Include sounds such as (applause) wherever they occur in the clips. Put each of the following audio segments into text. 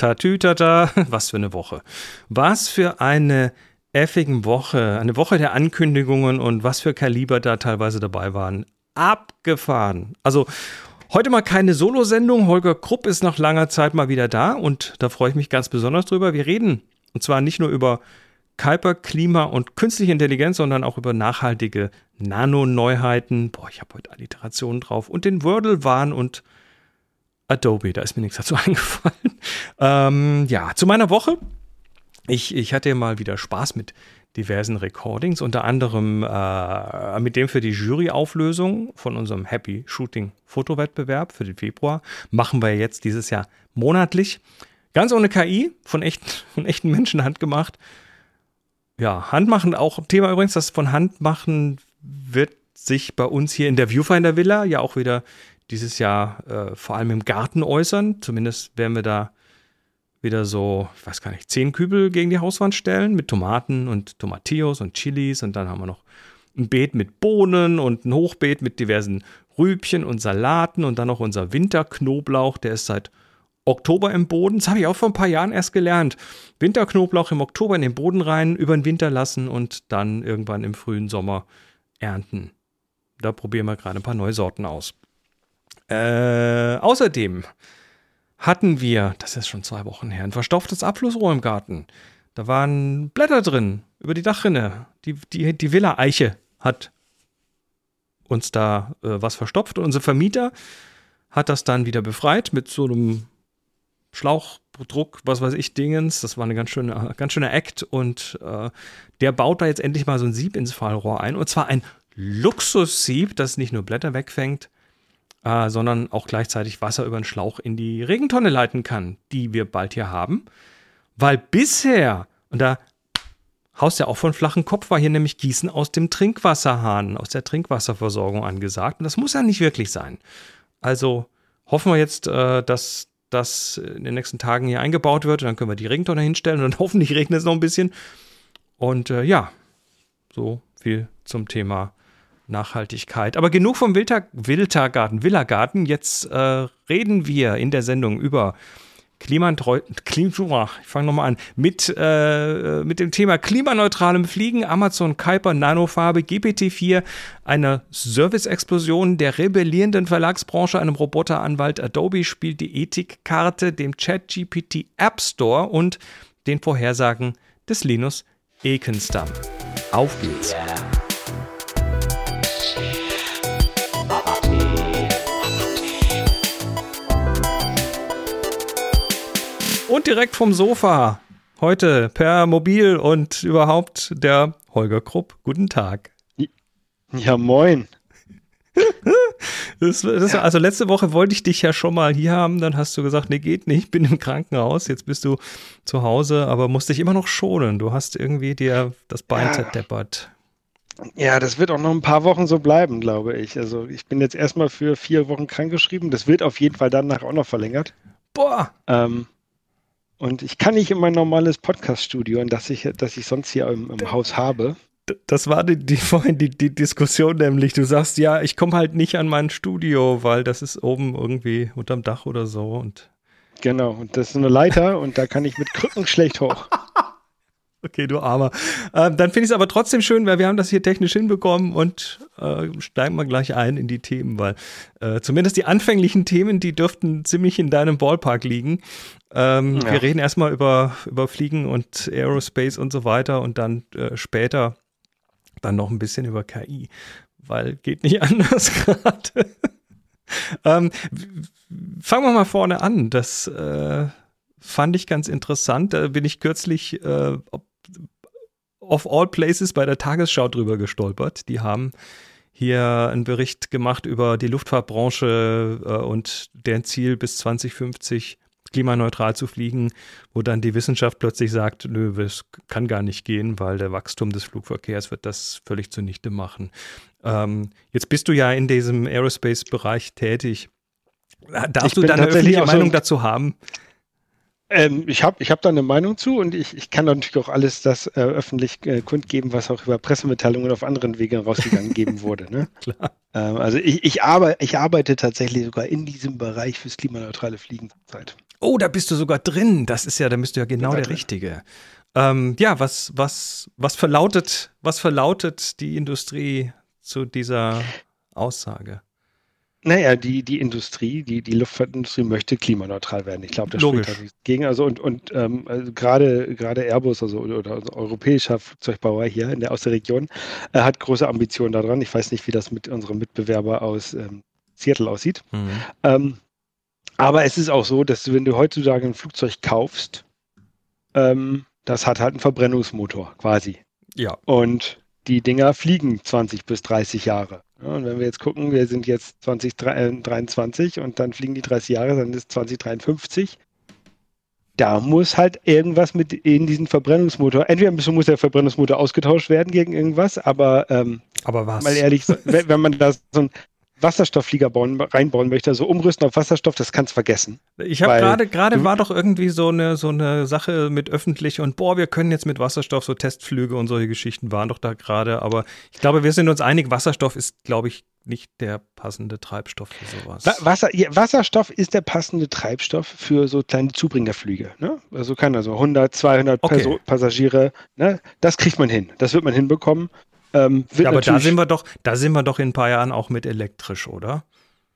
Tatütata, (laughs) was für eine Woche. Was für eine effigen Woche. Eine Woche der Ankündigungen und was für Kaliber da teilweise dabei waren. Abgefahren. Also heute mal keine Solo-Sendung. Holger Krupp ist nach langer Zeit mal wieder da und da freue ich mich ganz besonders drüber. Wir reden und zwar nicht nur über Kuiper, Klima und künstliche Intelligenz, sondern auch über nachhaltige Nano-Neuheiten. Boah, ich habe heute Alliterationen drauf. Und den Wordle-Wahn und Adobe, da ist mir nichts dazu (laughs) eingefallen. Ähm, ja, zu meiner Woche. Ich, ich hatte mal wieder Spaß mit diversen Recordings, unter anderem äh, mit dem für die Juryauflösung von unserem Happy Shooting Fotowettbewerb für den Februar. Machen wir jetzt dieses Jahr monatlich. Ganz ohne KI, von, echt, (laughs) von echten Menschen handgemacht. Ja, Handmachen auch Thema übrigens, das von Handmachen wird sich bei uns hier in der Viewfinder Villa ja auch wieder dieses Jahr äh, vor allem im Garten äußern. Zumindest werden wir da wieder so, ich weiß gar nicht, zehn Kübel gegen die Hauswand stellen mit Tomaten und Tomatillos und Chilis und dann haben wir noch ein Beet mit Bohnen und ein Hochbeet mit diversen Rübchen und Salaten und dann noch unser Winterknoblauch, der ist seit Oktober im Boden. Das habe ich auch vor ein paar Jahren erst gelernt. Winterknoblauch im Oktober in den Boden rein, über den Winter lassen und dann irgendwann im frühen Sommer ernten. Da probieren wir gerade ein paar neue Sorten aus. Äh, außerdem hatten wir, das ist schon zwei Wochen her, ein verstopftes Abflussrohr im Garten. Da waren Blätter drin über die Dachrinne. Die, die, die Villa Eiche hat uns da äh, was verstopft. Und unser Vermieter hat das dann wieder befreit mit so einem Schlauchdruck, was weiß ich, Dingens. Das war eine ganz schöne, ganz schöner Act. Und äh, der baut da jetzt endlich mal so ein Sieb ins Fallrohr ein. Und zwar ein Luxussieb, das nicht nur Blätter wegfängt, äh, sondern auch gleichzeitig Wasser über den Schlauch in die Regentonne leiten kann, die wir bald hier haben. Weil bisher, und da haust ja auch von flachen Kopf, war hier nämlich Gießen aus dem Trinkwasserhahn, aus der Trinkwasserversorgung angesagt. Und das muss ja nicht wirklich sein. Also hoffen wir jetzt, äh, dass das in den nächsten Tagen hier eingebaut wird. Und dann können wir die Regentonne hinstellen und dann (laughs) hoffentlich regnet es noch ein bisschen. Und äh, ja, so viel zum Thema Nachhaltigkeit. Aber genug vom Wilter, Wiltergarten, Villagarten. Jetzt äh, reden wir in der Sendung über Klimatreu, Klima, ich fange nochmal an, mit, äh, mit dem Thema klimaneutralem Fliegen, Amazon Kuiper Nanofarbe, GPT-4, einer Service-Explosion der rebellierenden Verlagsbranche, einem Roboteranwalt Adobe spielt die Ethikkarte, dem Chat-GPT App Store und den Vorhersagen des Linus Ekenstam. Auf geht's! Yeah. Und direkt vom Sofa. Heute per Mobil und überhaupt der Holger Krupp. Guten Tag. Ja, moin. Das, das, also letzte Woche wollte ich dich ja schon mal hier haben, dann hast du gesagt, nee, geht nicht, bin im Krankenhaus, jetzt bist du zu Hause, aber musst dich immer noch schonen. Du hast irgendwie dir das Bein ja. zerdeppert. Ja, das wird auch noch ein paar Wochen so bleiben, glaube ich. Also ich bin jetzt erstmal für vier Wochen krankgeschrieben. Das wird auf jeden Fall danach auch noch verlängert. Boah. Ähm, und ich kann nicht in mein normales Podcast-Studio, das ich, das ich sonst hier im, im Haus habe. Das war die, die (laughs) vorhin die, die Diskussion nämlich. Du sagst, ja, ich komme halt nicht an mein Studio, weil das ist oben irgendwie unterm Dach oder so. Und genau, und das ist eine Leiter und da kann ich mit Krücken schlecht hoch. (laughs) Okay, du Armer. Ähm, dann finde ich es aber trotzdem schön, weil wir haben das hier technisch hinbekommen und äh, steigen wir gleich ein in die Themen, weil äh, zumindest die anfänglichen Themen, die dürften ziemlich in deinem Ballpark liegen. Ähm, ja. Wir reden erstmal über, über Fliegen und Aerospace und so weiter und dann äh, später dann noch ein bisschen über KI, weil geht nicht (laughs) anders gerade. ähm, fangen wir mal vorne an. Das äh, fand ich ganz interessant. Da bin ich kürzlich äh, of all places bei der Tagesschau drüber gestolpert. Die haben hier einen Bericht gemacht über die Luftfahrtbranche äh, und deren Ziel bis 2050 klimaneutral zu fliegen, wo dann die Wissenschaft plötzlich sagt, nö, es kann gar nicht gehen, weil der Wachstum des Flugverkehrs wird das völlig zunichte machen. Ähm, jetzt bist du ja in diesem Aerospace-Bereich tätig. Darfst ich du deine öffentliche Meinung dazu haben? Ähm, ich habe ich hab da eine Meinung zu und ich, ich kann natürlich auch alles das äh, öffentlich äh, kundgeben, was auch über Pressemitteilungen auf anderen Wegen rausgegangen geben (laughs) wurde. Ne? Klar. Ähm, also ich, ich, arbe ich arbeite tatsächlich sogar in diesem Bereich fürs klimaneutrale Fliegen zurzeit. Oh, da bist du sogar drin. Das ist ja, da bist du ja genau der drin. Richtige. Ähm, ja, was, was, was verlautet, was verlautet die Industrie zu dieser Aussage? Naja, die, die Industrie, die, die Luftfahrtindustrie möchte klimaneutral werden. Ich glaube, da spricht da nichts gegen. Also und, und ähm, also gerade, gerade Airbus, also oder, also europäischer Flugzeugbauer hier in der, aus der Region, äh, hat große Ambitionen daran. Ich weiß nicht, wie das mit unserem Mitbewerber aus ähm, Seattle aussieht. Mhm. Ähm, aber es ist auch so, dass du, wenn du heutzutage ein Flugzeug kaufst, ähm, das hat halt einen Verbrennungsmotor quasi. Ja. Und die Dinger fliegen 20 bis 30 Jahre. Ja, und wenn wir jetzt gucken, wir sind jetzt 2023 und dann fliegen die 30 Jahre, dann ist 2053. Da muss halt irgendwas mit in diesen Verbrennungsmotor, entweder muss der Verbrennungsmotor ausgetauscht werden gegen irgendwas, aber, ähm, aber was? mal ehrlich, wenn man da so ein Wasserstoffflieger bauen, reinbauen möchte, also umrüsten auf Wasserstoff, das kannst du vergessen. Ich habe gerade, gerade war doch irgendwie so eine, so eine Sache mit öffentlich und boah, wir können jetzt mit Wasserstoff so Testflüge und solche Geschichten waren doch da gerade, aber ich glaube, wir sind uns einig, Wasserstoff ist, glaube ich, nicht der passende Treibstoff für sowas. Wasser, ja, Wasserstoff ist der passende Treibstoff für so kleine Zubringerflüge. Ne? Also kann also 100, 200 okay. Passagiere, ne? das kriegt man hin. Das wird man hinbekommen. Ähm, ja, aber da sind wir doch, da sind wir doch in ein paar Jahren auch mit elektrisch, oder?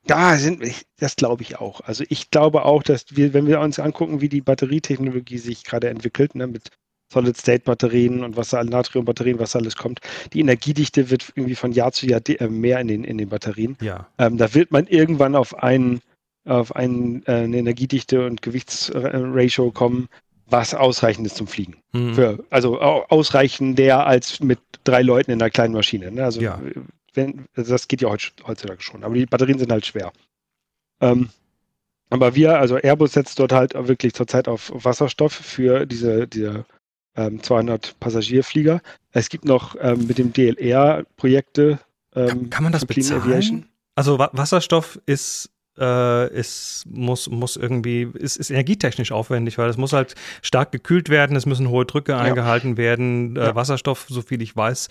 Da sind wir, das glaube ich auch. Also ich glaube auch, dass wir, wenn wir uns angucken, wie die Batterietechnologie sich gerade entwickelt, ne, mit Solid-State-Batterien und was Natrium-Batterien, was alles kommt, die Energiedichte wird irgendwie von Jahr zu Jahr äh, mehr in den, in den Batterien. Ja. Ähm, da wird man irgendwann auf einen auf einen, äh, eine Energiedichte und Gewichtsratio kommen, was ausreichend ist zum Fliegen. Mhm. Für, also ausreichender als mit drei Leuten in einer kleinen Maschine. Ne? Also, ja. wenn, also das geht ja heutzutage schon. Aber die Batterien sind halt schwer. Ähm, aber wir, also Airbus setzt dort halt wirklich zurzeit auf Wasserstoff für diese, diese ähm, 200 Passagierflieger. Es gibt noch ähm, mit dem DLR Projekte. kann, kann man das bezahlen? Also Wasserstoff ist äh, ist, muss, muss irgendwie, ist, ist energietechnisch aufwendig, weil es muss halt stark gekühlt werden, es müssen hohe Drücke ja. eingehalten werden. Äh, ja. Wasserstoff, so viel ich weiß,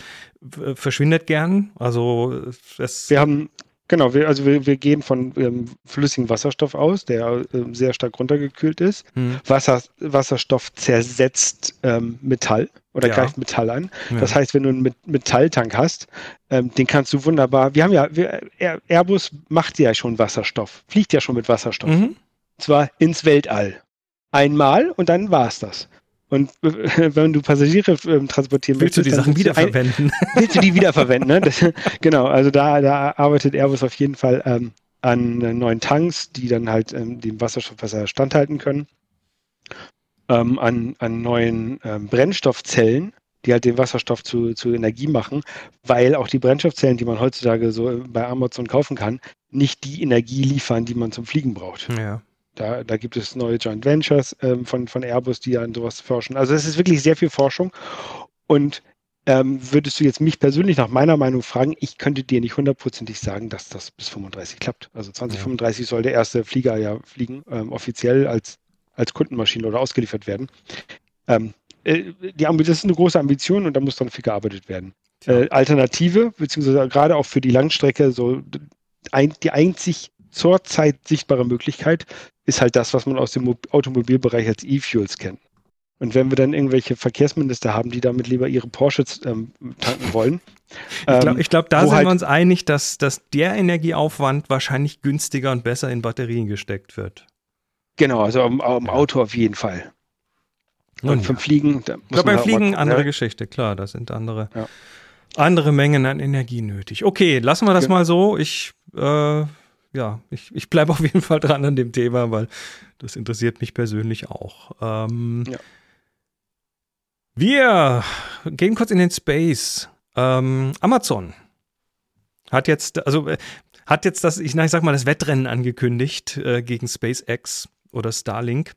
verschwindet gern. Also es. Wir haben Genau, wir, also wir, wir gehen von ähm, flüssigem Wasserstoff aus, der ähm, sehr stark runtergekühlt ist. Hm. Wasser, Wasserstoff zersetzt ähm, Metall oder ja. greift Metall an. Ja. Das heißt, wenn du einen Metalltank hast, ähm, den kannst du wunderbar. Wir haben ja, wir, Airbus macht ja schon Wasserstoff, fliegt ja schon mit Wasserstoff. Mhm. Und zwar ins Weltall. Einmal und dann war es das. Und (laughs) wenn du Passagiere äh, transportieren willst, willst du die Sachen wiederverwenden? Ein, (laughs) willst du die wiederverwenden? Ne? Das, genau, also da, da arbeitet Airbus auf jeden Fall ähm, an neuen Tanks, die dann halt ähm, dem Wasserstoffwasser standhalten können, ähm, an, an neuen ähm, Brennstoffzellen, die halt den Wasserstoff zu, zu Energie machen, weil auch die Brennstoffzellen, die man heutzutage so bei Amazon kaufen kann, nicht die Energie liefern, die man zum Fliegen braucht. Ja. Da, da gibt es neue Joint Ventures ähm, von, von Airbus, die an sowas forschen. Also es ist wirklich sehr viel Forschung. Und ähm, würdest du jetzt mich persönlich nach meiner Meinung fragen, ich könnte dir nicht hundertprozentig sagen, dass das bis 35 klappt. Also 2035 ja. soll der erste Flieger ja fliegen, ähm, offiziell als, als Kundenmaschine oder ausgeliefert werden. Ähm, äh, die, das ist eine große Ambition und da muss dann viel gearbeitet werden. Äh, Alternative, beziehungsweise gerade auch für die Langstrecke, so ein, die einzig zurzeit sichtbare Möglichkeit ist halt das, was man aus dem Automobilbereich als E-Fuels kennt. Und wenn wir dann irgendwelche Verkehrsminister haben, die damit lieber ihre Porsche ähm, tanken wollen. ich glaube, ähm, glaub, da sind halt wir uns einig, dass, dass der Energieaufwand wahrscheinlich günstiger und besser in Batterien gesteckt wird. Genau, also am, am Auto auf jeden Fall. Und ja. vom Fliegen. Da ich glaube, beim Fliegen gucken, andere ja. Geschichte, klar, da sind andere, ja. andere Mengen an Energie nötig. Okay, lassen wir das genau. mal so. Ich äh, ja, ich, ich bleibe (laughs) auf jeden Fall dran an dem Thema, weil das interessiert mich persönlich auch. Ähm, ja. Wir gehen kurz in den Space. Ähm, Amazon hat jetzt, also äh, hat jetzt das, ich, na, ich sag mal, das Wettrennen angekündigt äh, gegen SpaceX oder Starlink.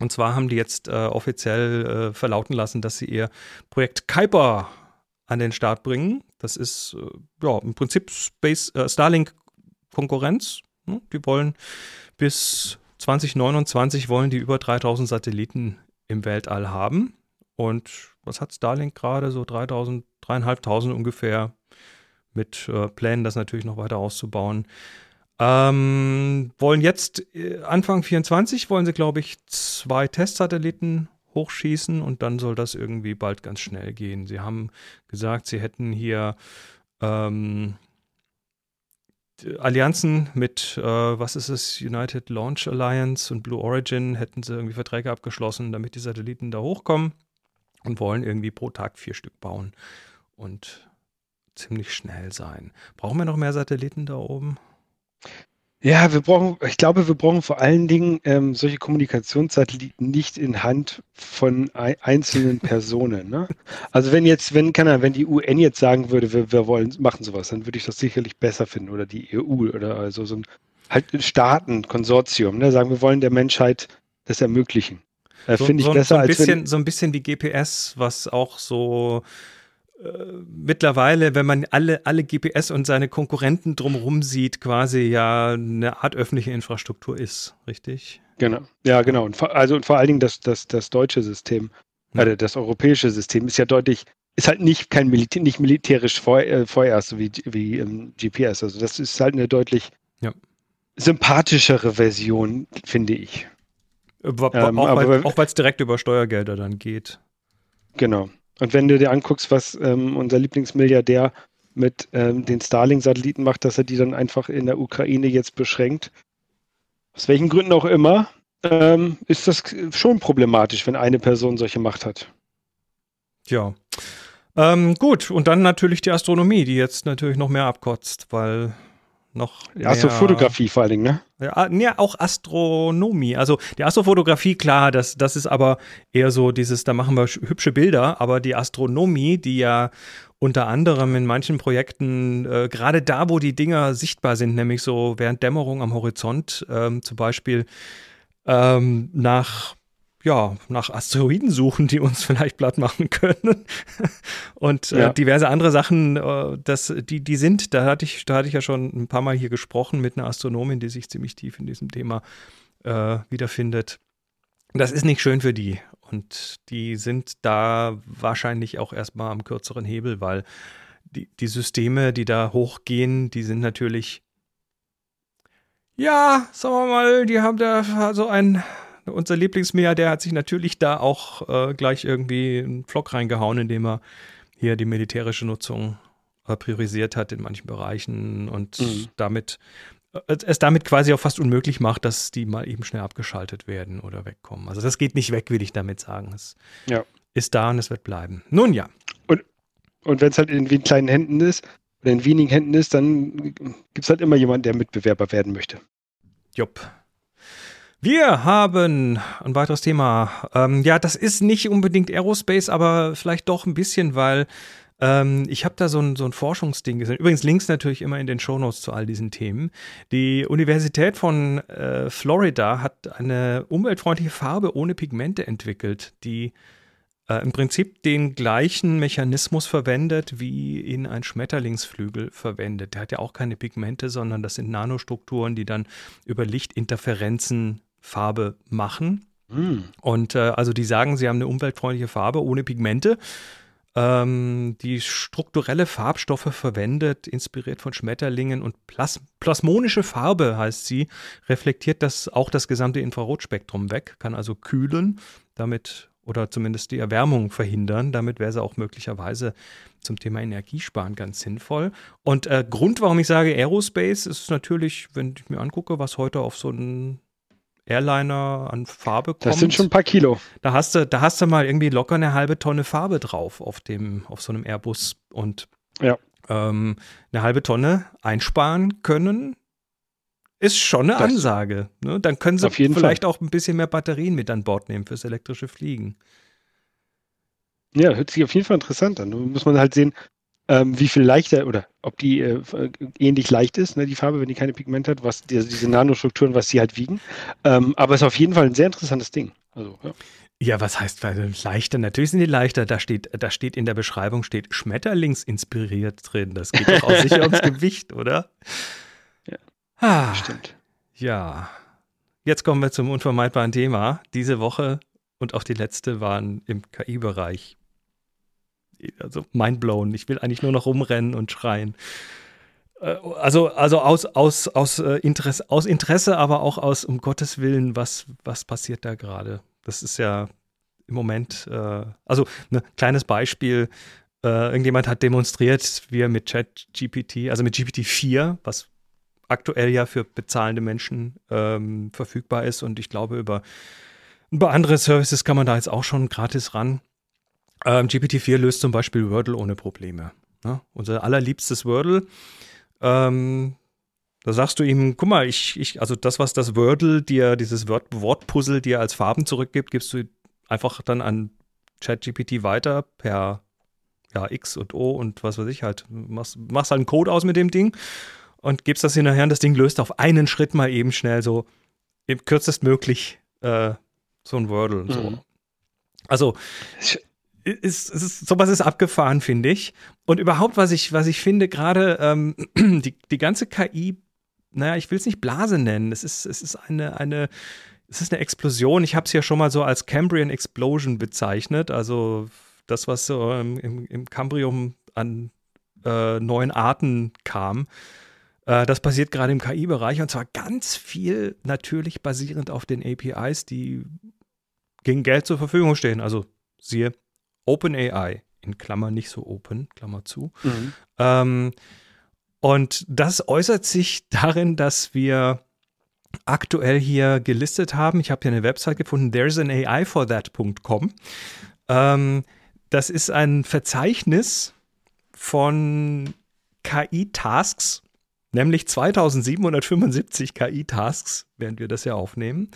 Und zwar haben die jetzt äh, offiziell äh, verlauten lassen, dass sie ihr Projekt Kuiper an den Start bringen. Das ist äh, ja im Prinzip Space äh, Starlink Konkurrenz. Ne? Die wollen bis 2029 wollen die über 3000 Satelliten im Weltall haben. Und was hat Starlink gerade? So 3000, 3500 ungefähr mit äh, Plänen, das natürlich noch weiter auszubauen. Ähm, wollen jetzt äh, Anfang 24 wollen sie, glaube ich, zwei Testsatelliten hochschießen und dann soll das irgendwie bald ganz schnell gehen. Sie haben gesagt, sie hätten hier ähm, Allianzen mit, äh, was ist es, United Launch Alliance und Blue Origin, hätten sie irgendwie Verträge abgeschlossen, damit die Satelliten da hochkommen und wollen irgendwie pro Tag vier Stück bauen und ziemlich schnell sein. Brauchen wir noch mehr Satelliten da oben? Ja, wir brauchen, ich glaube, wir brauchen vor allen Dingen ähm, solche Kommunikationssatelliten nicht in Hand von einzelnen (laughs) Personen. Ne? Also wenn jetzt, wenn kann wenn die UN jetzt sagen würde, wir, wir wollen machen sowas, dann würde ich das sicherlich besser finden oder die EU oder also so ein halt Staaten, Konsortium, ne? sagen wir wollen der Menschheit das ermöglichen. Äh, so, Finde ich so, besser so ein als bisschen, wenn, so ein bisschen wie GPS, was auch so mittlerweile, wenn man alle, alle GPS und seine Konkurrenten drumherum sieht, quasi ja eine Art öffentliche Infrastruktur ist, richtig? Genau, ja, genau. Und vor, also und vor allen Dingen das, das, das deutsche System, ja. also das europäische System ist ja deutlich, ist halt nicht kein Militär, nicht militärisch vor, äh, vorerst, so wie, wie ähm, GPS. Also das ist halt eine deutlich ja. sympathischere Version, finde ich. Ähm, auch weil es direkt über Steuergelder dann geht. Genau. Und wenn du dir anguckst, was ähm, unser Lieblingsmilliardär mit ähm, den Starlink-Satelliten macht, dass er die dann einfach in der Ukraine jetzt beschränkt, aus welchen Gründen auch immer, ähm, ist das schon problematisch, wenn eine Person solche Macht hat. Ja. Ähm, gut, und dann natürlich die Astronomie, die jetzt natürlich noch mehr abkotzt, weil noch. Ja, Astrofotografie vor allen Dingen, ne? Ja, ja, auch Astronomie. Also die Astrofotografie, klar, das, das ist aber eher so dieses, da machen wir hübsche Bilder, aber die Astronomie, die ja unter anderem in manchen Projekten, äh, gerade da, wo die Dinger sichtbar sind, nämlich so während Dämmerung am Horizont, ähm, zum Beispiel ähm, nach ja, nach Asteroiden suchen, die uns (laughs) vielleicht platt machen können. (laughs) Und äh, ja. diverse andere Sachen, äh, das, die, die sind, da hatte ich, da hatte ich ja schon ein paar Mal hier gesprochen mit einer Astronomin, die sich ziemlich tief in diesem Thema äh, wiederfindet. Das ist nicht schön für die. Und die sind da wahrscheinlich auch erstmal am kürzeren Hebel, weil die, die Systeme, die da hochgehen, die sind natürlich, ja, sagen wir mal, die haben da so ein unser Lieblingsmilliardär hat sich natürlich da auch äh, gleich irgendwie einen Flock reingehauen, indem er hier die militärische Nutzung äh, priorisiert hat in manchen Bereichen und mhm. damit äh, es damit quasi auch fast unmöglich macht, dass die mal eben schnell abgeschaltet werden oder wegkommen. Also das geht nicht weg, will ich damit sagen. Es ja. ist da und es wird bleiben. Nun ja. Und, und wenn es halt in kleinen Händen ist oder in wenigen Händen ist, dann gibt es halt immer jemanden, der Mitbewerber werden möchte. Jupp. Wir haben ein weiteres Thema. Ähm, ja, das ist nicht unbedingt Aerospace, aber vielleicht doch ein bisschen, weil ähm, ich habe da so ein, so ein Forschungsding gesehen. Übrigens Links natürlich immer in den Shownotes zu all diesen Themen. Die Universität von äh, Florida hat eine umweltfreundliche Farbe ohne Pigmente entwickelt, die äh, im Prinzip den gleichen Mechanismus verwendet, wie ihn ein Schmetterlingsflügel verwendet. Der hat ja auch keine Pigmente, sondern das sind Nanostrukturen, die dann über Lichtinterferenzen Farbe machen. Mm. Und äh, also die sagen, sie haben eine umweltfreundliche Farbe ohne Pigmente. Ähm, die strukturelle Farbstoffe verwendet, inspiriert von Schmetterlingen und Plas plasmonische Farbe heißt sie, reflektiert das auch das gesamte Infrarotspektrum weg, kann also kühlen, damit oder zumindest die Erwärmung verhindern. Damit wäre sie auch möglicherweise zum Thema Energiesparen ganz sinnvoll. Und äh, Grund, warum ich sage Aerospace, ist natürlich, wenn ich mir angucke, was heute auf so einen Airliner an Farbe kommt. Das sind schon ein paar Kilo. Da hast du, da hast du mal irgendwie locker eine halbe Tonne Farbe drauf auf dem, auf so einem Airbus und ja. ähm, eine halbe Tonne einsparen können. Ist schon eine das Ansage. Ne? Dann können sie vielleicht Fall. auch ein bisschen mehr Batterien mit an Bord nehmen fürs elektrische Fliegen. Ja, hört sich auf jeden Fall interessant an. Nun muss man halt sehen, ähm, wie viel leichter oder ob die äh, ähnlich leicht ist, ne, die Farbe, wenn die keine Pigmente hat, was die, diese Nanostrukturen, was sie halt wiegen. Ähm, aber es ist auf jeden Fall ein sehr interessantes Ding. Also, ja. Ja, was heißt leichter? Natürlich sind die leichter. Da steht, da steht in der Beschreibung steht Schmetterlingsinspiriert drin. Das geht doch auch (laughs) sicher ums Gewicht, oder? Ja. Ah, stimmt. Ja. Jetzt kommen wir zum unvermeidbaren Thema. Diese Woche und auch die letzte waren im KI-Bereich also mindblown. Ich will eigentlich nur noch rumrennen und schreien. Äh, also, also aus, aus, aus, äh, Interesse, aus Interesse, aber auch aus, um Gottes Willen, was, was passiert da gerade? Das ist ja im Moment, äh, also ein ne, kleines Beispiel, äh, irgendjemand hat demonstriert, wie er mit ChatGPT, also mit GPT-4, was aktuell ja für bezahlende Menschen ähm, verfügbar ist und ich glaube, über, über andere Services kann man da jetzt auch schon gratis ran. Ähm, GPT-4 löst zum Beispiel Wordle ohne Probleme. Ne? Unser allerliebstes Wordle. Ähm, da sagst du ihm, guck mal, ich, ich, also das, was das Wordle dir, dieses Wort, Wortpuzzle dir als Farben zurückgibt, gibst du einfach dann an ChatGPT weiter per ja, X und O und was weiß ich halt. Machst, machst halt einen Code aus mit dem Ding und gibst das hinterher und das Ding löst auf einen Schritt mal eben schnell so kürzestmöglich äh, so ein Wordle. Mhm. So. Also ist, ist, sowas ist abgefahren, finde ich. Und überhaupt, was ich, was ich finde, gerade ähm, (clears throat) die, die ganze KI, naja, ich will es nicht Blase nennen. Es ist, es ist eine, eine, es ist eine Explosion. Ich habe es ja schon mal so als Cambrian Explosion bezeichnet. Also das, was so im, im, im Cambrium an äh, neuen Arten kam. Äh, das passiert gerade im KI-Bereich und zwar ganz viel natürlich basierend auf den APIs, die gegen Geld zur Verfügung stehen. Also siehe OpenAI, in Klammern nicht so open, Klammer zu. Mhm. Ähm, und das äußert sich darin, dass wir aktuell hier gelistet haben. Ich habe hier eine Website gefunden, there's an AI for that.com. Ähm, das ist ein Verzeichnis von KI-Tasks, nämlich 2775 KI-Tasks, während wir das ja aufnehmen.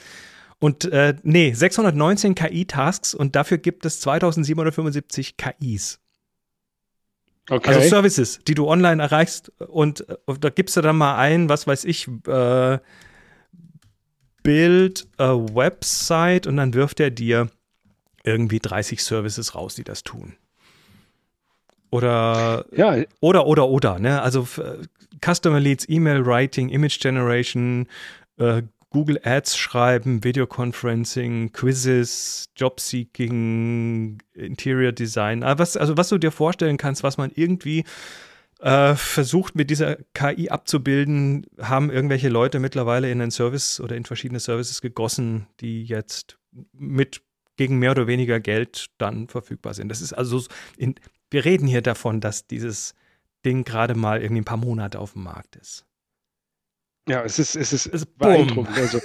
Und äh, nee, 619 KI-Tasks und dafür gibt es 2775 KIs. Okay. Also Services, die du online erreichst und, und da gibst du dann mal ein, was weiß ich, äh, Build a Website und dann wirft er dir irgendwie 30 Services raus, die das tun. Oder, ja. oder, oder, oder, ne? Also Customer Leads, E-Mail Writing, Image Generation, äh, Google Ads schreiben, Videoconferencing, Quizzes, Jobseeking, Interior Design, ah, was, also was du dir vorstellen kannst, was man irgendwie äh, versucht mit dieser KI abzubilden, haben irgendwelche Leute mittlerweile in einen Service oder in verschiedene Services gegossen, die jetzt mit gegen mehr oder weniger Geld dann verfügbar sind. Das ist also, in, wir reden hier davon, dass dieses Ding gerade mal irgendwie ein paar Monate auf dem Markt ist. Ja, es ist, es ist, es ist beeindruckend. Also,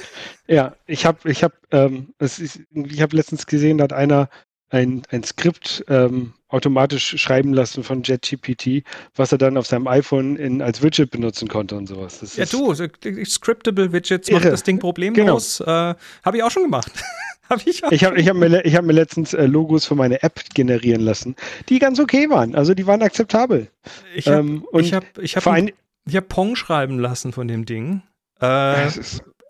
ja, ich habe, ich habe, ähm, ich habe letztens gesehen, da hat einer ein, ein Skript ähm, automatisch schreiben lassen von JetGPT, was er dann auf seinem iPhone in, als Widget benutzen konnte und sowas. Das ja, du, so, scriptable Widgets irre. macht das Ding problemlos. Genau. Äh, habe ich auch schon gemacht. (laughs) hab ich ich habe ich hab mir, hab mir letztens äh, Logos für meine App generieren lassen, die ganz okay waren. Also die waren akzeptabel. Ich habe ähm, ich hab, ich hab, ein, ich hab Pong schreiben lassen von dem Ding. Äh,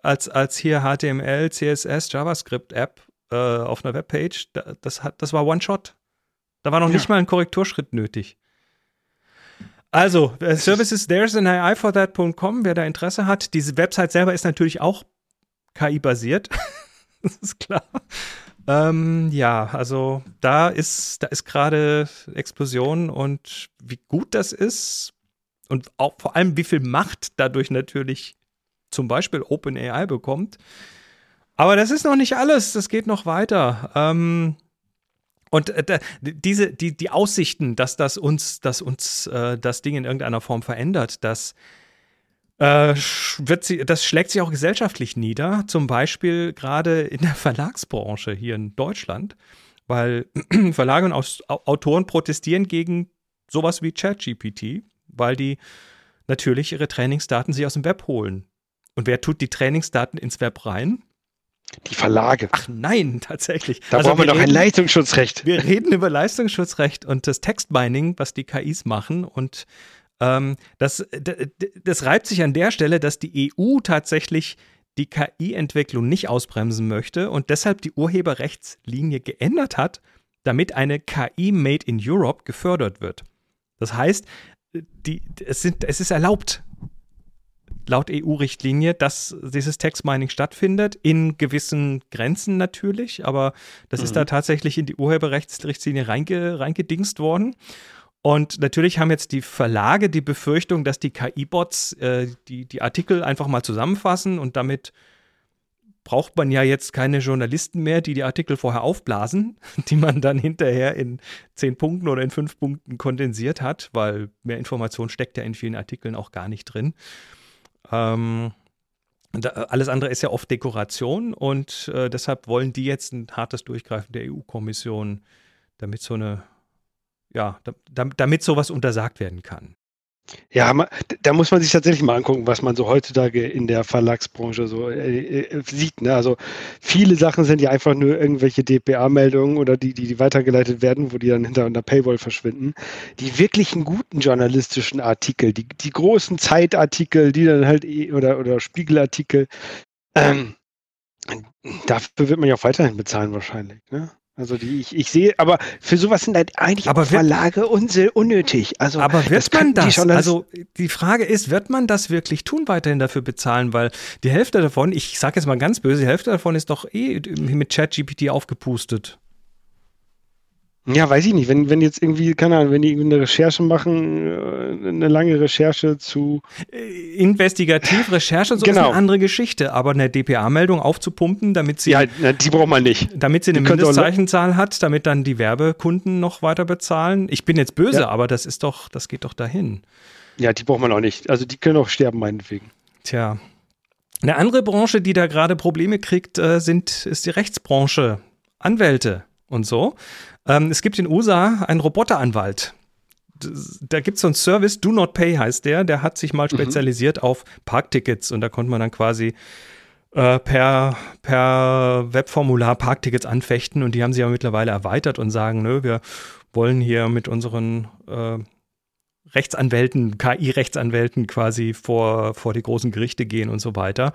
als, als hier HTML, CSS, JavaScript-App äh, auf einer Webpage, das, hat, das war One-Shot. Da war noch ja. nicht mal ein Korrekturschritt nötig. Also, äh, Services there's an AI for that.com, wer da Interesse hat. Diese Website selber ist natürlich auch KI-basiert. (laughs) das ist klar. Ähm, ja, also da ist, da ist gerade Explosion und wie gut das ist und auch vor allem wie viel Macht dadurch natürlich zum Beispiel OpenAI bekommt. Aber das ist noch nicht alles, das geht noch weiter. Ähm, und äh, diese, die, die Aussichten, dass das uns, dass uns äh, das Ding in irgendeiner Form verändert, das, äh, wird sie, das schlägt sich auch gesellschaftlich nieder. Zum Beispiel gerade in der (laughs) Verlagsbranche hier in Deutschland, weil (clears throat) Verlage und Autoren protestieren gegen sowas wie ChatGPT, weil die natürlich ihre Trainingsdaten sich aus dem Web holen. Und wer tut die Trainingsdaten ins Web rein? Die Verlage. Ach nein, (laughs) tatsächlich. Da also brauchen wir, wir doch reden, ein Leistungsschutzrecht. Wir reden über Leistungsschutzrecht und das Textmining, was die KIs machen. Und ähm, das, das reibt sich an der Stelle, dass die EU tatsächlich die KI-Entwicklung nicht ausbremsen möchte und deshalb die Urheberrechtslinie geändert hat, damit eine KI Made in Europe gefördert wird. Das heißt, die, es, sind, es ist erlaubt, laut EU-Richtlinie, dass dieses Text-Mining stattfindet, in gewissen Grenzen natürlich, aber das mhm. ist da tatsächlich in die Urheberrechtsrichtlinie reinge, reingedingst worden. Und natürlich haben jetzt die Verlage die Befürchtung, dass die KI-Bots äh, die, die Artikel einfach mal zusammenfassen und damit braucht man ja jetzt keine Journalisten mehr, die die Artikel vorher aufblasen, (laughs) die man dann hinterher in zehn Punkten oder in fünf Punkten kondensiert hat, weil mehr Information steckt ja in vielen Artikeln auch gar nicht drin. Ähm, da, alles andere ist ja oft Dekoration und äh, deshalb wollen die jetzt ein hartes Durchgreifen der EU-Kommission, damit so eine, ja, da, damit sowas untersagt werden kann. Ja, da muss man sich tatsächlich mal angucken, was man so heutzutage in der Verlagsbranche so äh, äh, sieht. Ne? Also viele Sachen sind ja einfach nur irgendwelche DPA-Meldungen oder die, die, die weitergeleitet werden, wo die dann hinter einer Paywall verschwinden. Die wirklichen guten journalistischen Artikel, die, die großen Zeitartikel, die dann halt eh, oder, oder Spiegelartikel, ähm, dafür wird man ja auch weiterhin bezahlen wahrscheinlich. Ne? Also die ich, ich sehe, aber für sowas sind halt eigentlich aber Verlage unnötig. Also aber wird man das? Die also die Frage ist, wird man das wirklich tun, weiterhin dafür bezahlen? Weil die Hälfte davon, ich sage jetzt mal ganz böse, die Hälfte davon ist doch eh mit ChatGPT aufgepustet. Ja, weiß ich nicht. Wenn, wenn jetzt irgendwie, keine Ahnung, wenn die eine Recherche machen, äh, eine lange Recherche zu. Äh, investigativ, (laughs) Recherche und so genau. ist eine andere Geschichte. Aber eine DPA-Meldung aufzupumpen, damit sie. Ja, die braucht man nicht. Damit sie eine Mindestzeichenzahl hat, damit dann die Werbekunden noch weiter bezahlen. Ich bin jetzt böse, ja. aber das ist doch, das geht doch dahin. Ja, die braucht man auch nicht. Also die können auch sterben, meinetwegen. Tja. Eine andere Branche, die da gerade Probleme kriegt, äh, sind, ist die Rechtsbranche. Anwälte und so. Ähm, es gibt in USA einen Roboteranwalt. Da gibt es so einen Service, Do Not Pay heißt der, der hat sich mal mhm. spezialisiert mhm. auf Parktickets und da konnte man dann quasi äh, per, per Webformular Parktickets anfechten und die haben sie ja mittlerweile erweitert und sagen, nö, wir wollen hier mit unseren äh, Rechtsanwälten, KI-Rechtsanwälten quasi vor, vor die großen Gerichte gehen und so weiter.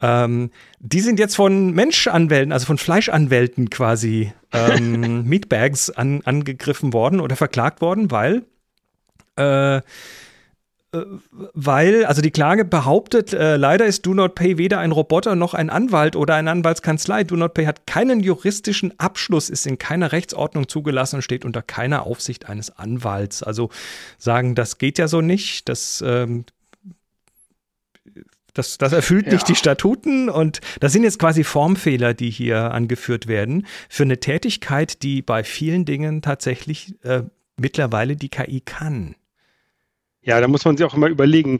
Ähm, die sind jetzt von Menschanwälten, also von Fleischanwälten quasi ähm, (laughs) Meatbags an, angegriffen worden oder verklagt worden, weil äh, äh, weil, also die Klage behauptet, äh, leider ist Do Not Pay weder ein Roboter noch ein Anwalt oder eine Anwaltskanzlei. Do Not Pay hat keinen juristischen Abschluss, ist in keiner Rechtsordnung zugelassen und steht unter keiner Aufsicht eines Anwalts. Also sagen, das geht ja so nicht, das, ähm, das, das erfüllt ja. nicht die Statuten und das sind jetzt quasi Formfehler, die hier angeführt werden für eine Tätigkeit, die bei vielen Dingen tatsächlich äh, mittlerweile die KI kann. Ja, da muss man sich auch immer überlegen,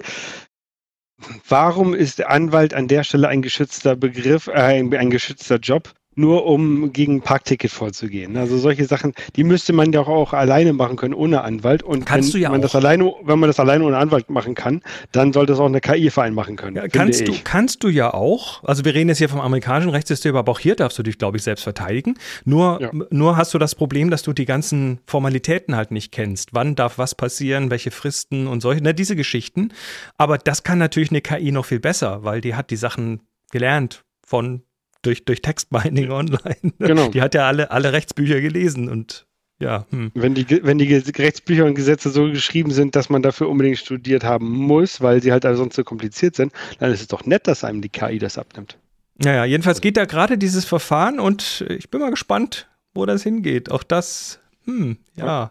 warum ist Anwalt an der Stelle ein geschützter Begriff, äh, ein, ein geschützter Job? Nur um gegen Parkticket vorzugehen. Also solche Sachen, die müsste man ja auch alleine machen können, ohne Anwalt. Und kannst wenn ja man auch. das alleine, wenn man das alleine ohne Anwalt machen kann, dann sollte es auch eine KI-Verein machen können. Ja, kannst, du, kannst du ja auch. Also wir reden jetzt hier vom amerikanischen Rechtssystem, aber auch hier darfst du dich, glaube ich, selbst verteidigen. Nur, ja. nur hast du das Problem, dass du die ganzen Formalitäten halt nicht kennst. Wann darf was passieren, welche Fristen und solche, ne, diese Geschichten. Aber das kann natürlich eine KI noch viel besser, weil die hat die Sachen gelernt von durch, durch Textbinding online. (laughs) Genau. Die hat ja alle, alle Rechtsbücher gelesen und ja. Hm. Wenn, die, wenn die Rechtsbücher und Gesetze so geschrieben sind, dass man dafür unbedingt studiert haben muss, weil sie halt sonst so kompliziert sind, dann ist es doch nett, dass einem die KI das abnimmt. Naja, jedenfalls geht da gerade dieses Verfahren und ich bin mal gespannt, wo das hingeht. Auch das, hm, ja.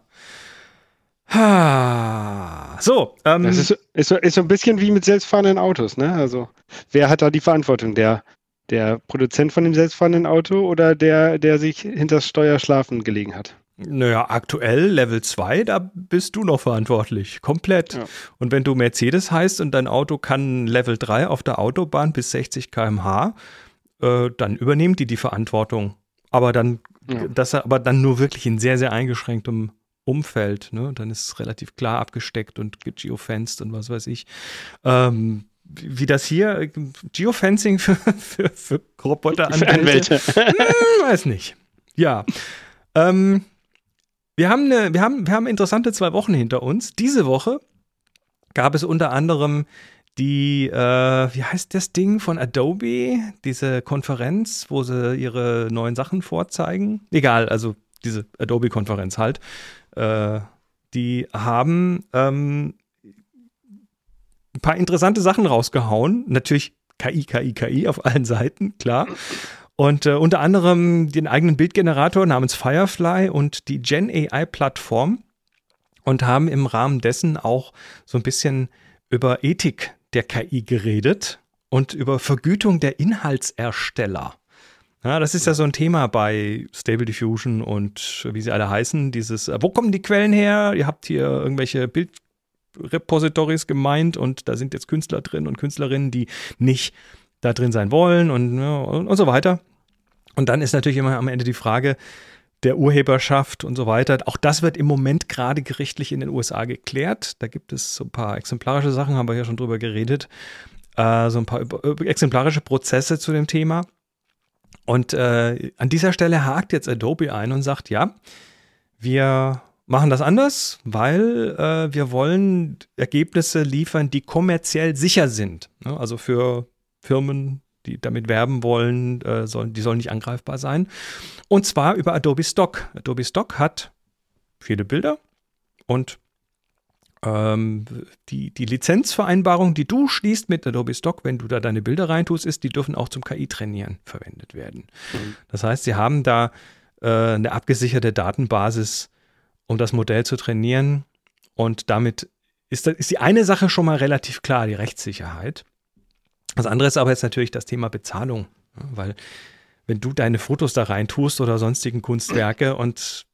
Ha. So. Ähm, das ist, ist, ist so ein bisschen wie mit selbstfahrenden Autos, ne? Also, wer hat da die Verantwortung? Der der Produzent von dem selbstfahrenden Auto oder der, der sich hinter Steuer schlafen gelegen hat? Naja, aktuell Level 2, da bist du noch verantwortlich. Komplett. Ja. Und wenn du Mercedes heißt und dein Auto kann Level 3 auf der Autobahn bis 60 km/h, äh, dann übernehmen die die Verantwortung. Aber dann, ja. das aber dann nur wirklich in sehr, sehr eingeschränktem Umfeld. Ne? Dann ist es relativ klar abgesteckt und geofenced und was weiß ich. Ähm, wie das hier, Geofencing für, (laughs) für, für Roboteranwälte. Hm, weiß nicht. Ja. Ähm, wir, haben eine, wir, haben, wir haben interessante zwei Wochen hinter uns. Diese Woche gab es unter anderem die, äh, wie heißt das Ding von Adobe? Diese Konferenz, wo sie ihre neuen Sachen vorzeigen. Egal, also diese Adobe-Konferenz halt. Äh, die haben ähm, ein paar interessante Sachen rausgehauen. Natürlich KI, KI, KI auf allen Seiten, klar. Und äh, unter anderem den eigenen Bildgenerator namens Firefly und die Gen AI-Plattform. und haben im Rahmen dessen auch so ein bisschen über Ethik der KI geredet und über Vergütung der Inhaltsersteller. Ja, das ist ja so ein Thema bei Stable Diffusion und wie sie alle heißen. Dieses, äh, wo kommen die Quellen her? Ihr habt hier irgendwelche Bildrepositories gemeint und da sind jetzt Künstler drin und Künstlerinnen, die nicht da drin sein wollen und, und, und so weiter. Und dann ist natürlich immer am Ende die Frage, der Urheberschaft und so weiter. Auch das wird im Moment gerade gerichtlich in den USA geklärt. Da gibt es so ein paar exemplarische Sachen, haben wir ja schon drüber geredet. Äh, so ein paar exemplarische Prozesse zu dem Thema. Und äh, an dieser Stelle hakt jetzt Adobe ein und sagt, ja, wir machen das anders, weil äh, wir wollen Ergebnisse liefern, die kommerziell sicher sind. Ne? Also für Firmen, die damit werben wollen, äh, sollen, die sollen nicht angreifbar sein. Und zwar über Adobe Stock. Adobe Stock hat viele Bilder und ähm, die, die Lizenzvereinbarung, die du schließt mit Adobe Stock, wenn du da deine Bilder reintust, ist, die dürfen auch zum KI-Trainieren verwendet werden. Mhm. Das heißt, sie haben da äh, eine abgesicherte Datenbasis, um das Modell zu trainieren. Und damit ist, ist die eine Sache schon mal relativ klar, die Rechtssicherheit. Das andere ist aber jetzt natürlich das Thema Bezahlung, weil wenn du deine Fotos da reintust oder sonstigen Kunstwerke und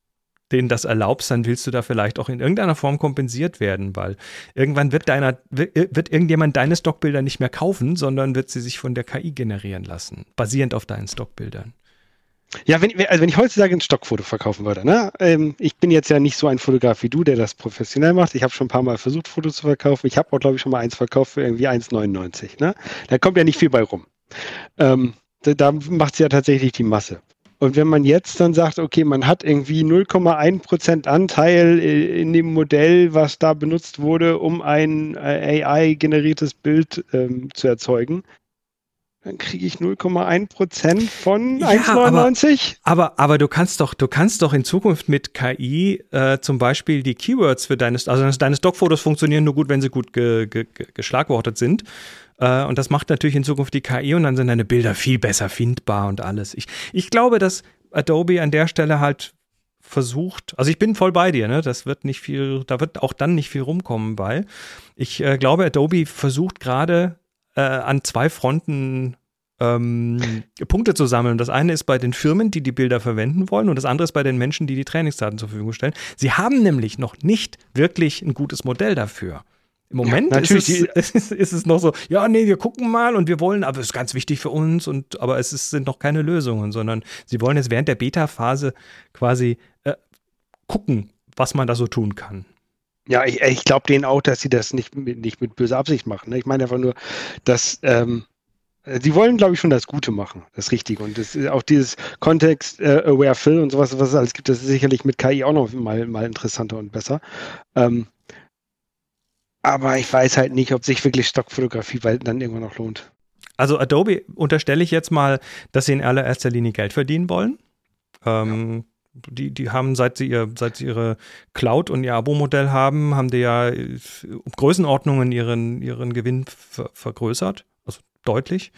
denen das erlaubst, dann willst du da vielleicht auch in irgendeiner Form kompensiert werden, weil irgendwann wird deiner, wird irgendjemand deine Stockbilder nicht mehr kaufen, sondern wird sie sich von der KI generieren lassen, basierend auf deinen Stockbildern. Ja, wenn, also wenn ich heutzutage ein Stockfoto verkaufen würde, ne? Ähm, ich bin jetzt ja nicht so ein Fotograf wie du, der das professionell macht. Ich habe schon ein paar Mal versucht, Fotos zu verkaufen. Ich habe auch, glaube ich, schon mal eins verkauft für irgendwie 1,99. Ne? Da kommt ja nicht viel bei rum. Ähm, da, da macht es ja tatsächlich die Masse. Und wenn man jetzt dann sagt, okay, man hat irgendwie 0,1 Prozent Anteil in dem Modell, was da benutzt wurde, um ein äh, AI-generiertes Bild ähm, zu erzeugen, dann kriege ich 0,1 Prozent von ja, 1,99. Aber, aber, aber, du kannst doch, du kannst doch in Zukunft mit KI äh, zum Beispiel die Keywords für deine, also deine Stockfotos funktionieren nur gut, wenn sie gut ge, ge, geschlagwortet sind. Äh, und das macht natürlich in Zukunft die KI und dann sind deine Bilder viel besser findbar und alles. Ich, ich glaube, dass Adobe an der Stelle halt versucht, also ich bin voll bei dir, ne? Das wird nicht viel, da wird auch dann nicht viel rumkommen bei. Ich äh, glaube, Adobe versucht gerade äh, an zwei Fronten ähm, Punkte zu sammeln. Das eine ist bei den Firmen, die die Bilder verwenden wollen, und das andere ist bei den Menschen, die die Trainingsdaten zur Verfügung stellen. Sie haben nämlich noch nicht wirklich ein gutes Modell dafür. Im Moment ja, natürlich ist, es, (laughs) ist, ist, es noch so, ja, nee, wir gucken mal und wir wollen, aber es ist ganz wichtig für uns und aber es ist, sind noch keine Lösungen, sondern sie wollen jetzt während der Beta-Phase quasi äh, gucken, was man da so tun kann. Ja, ich, ich glaube denen auch, dass sie das nicht, nicht mit böser Absicht machen. Ne? Ich meine einfach nur, dass ähm, Sie wollen, glaube ich, schon das Gute machen, das Richtige. Und das, auch dieses Context-Aware äh, Fill und sowas, was es alles gibt, das ist sicherlich mit KI auch noch mal, mal interessanter und besser. Ähm, aber ich weiß halt nicht, ob sich wirklich Stockfotografie bald dann irgendwann noch lohnt. Also Adobe unterstelle ich jetzt mal, dass sie in allererster Linie Geld verdienen wollen. Ähm, ja. Die, die haben, seit sie, ihr, seit sie ihre Cloud und ihr Abo-Modell haben, haben die ja um Größenordnungen ihren, ihren Gewinn ver vergrößert. Also deutlich.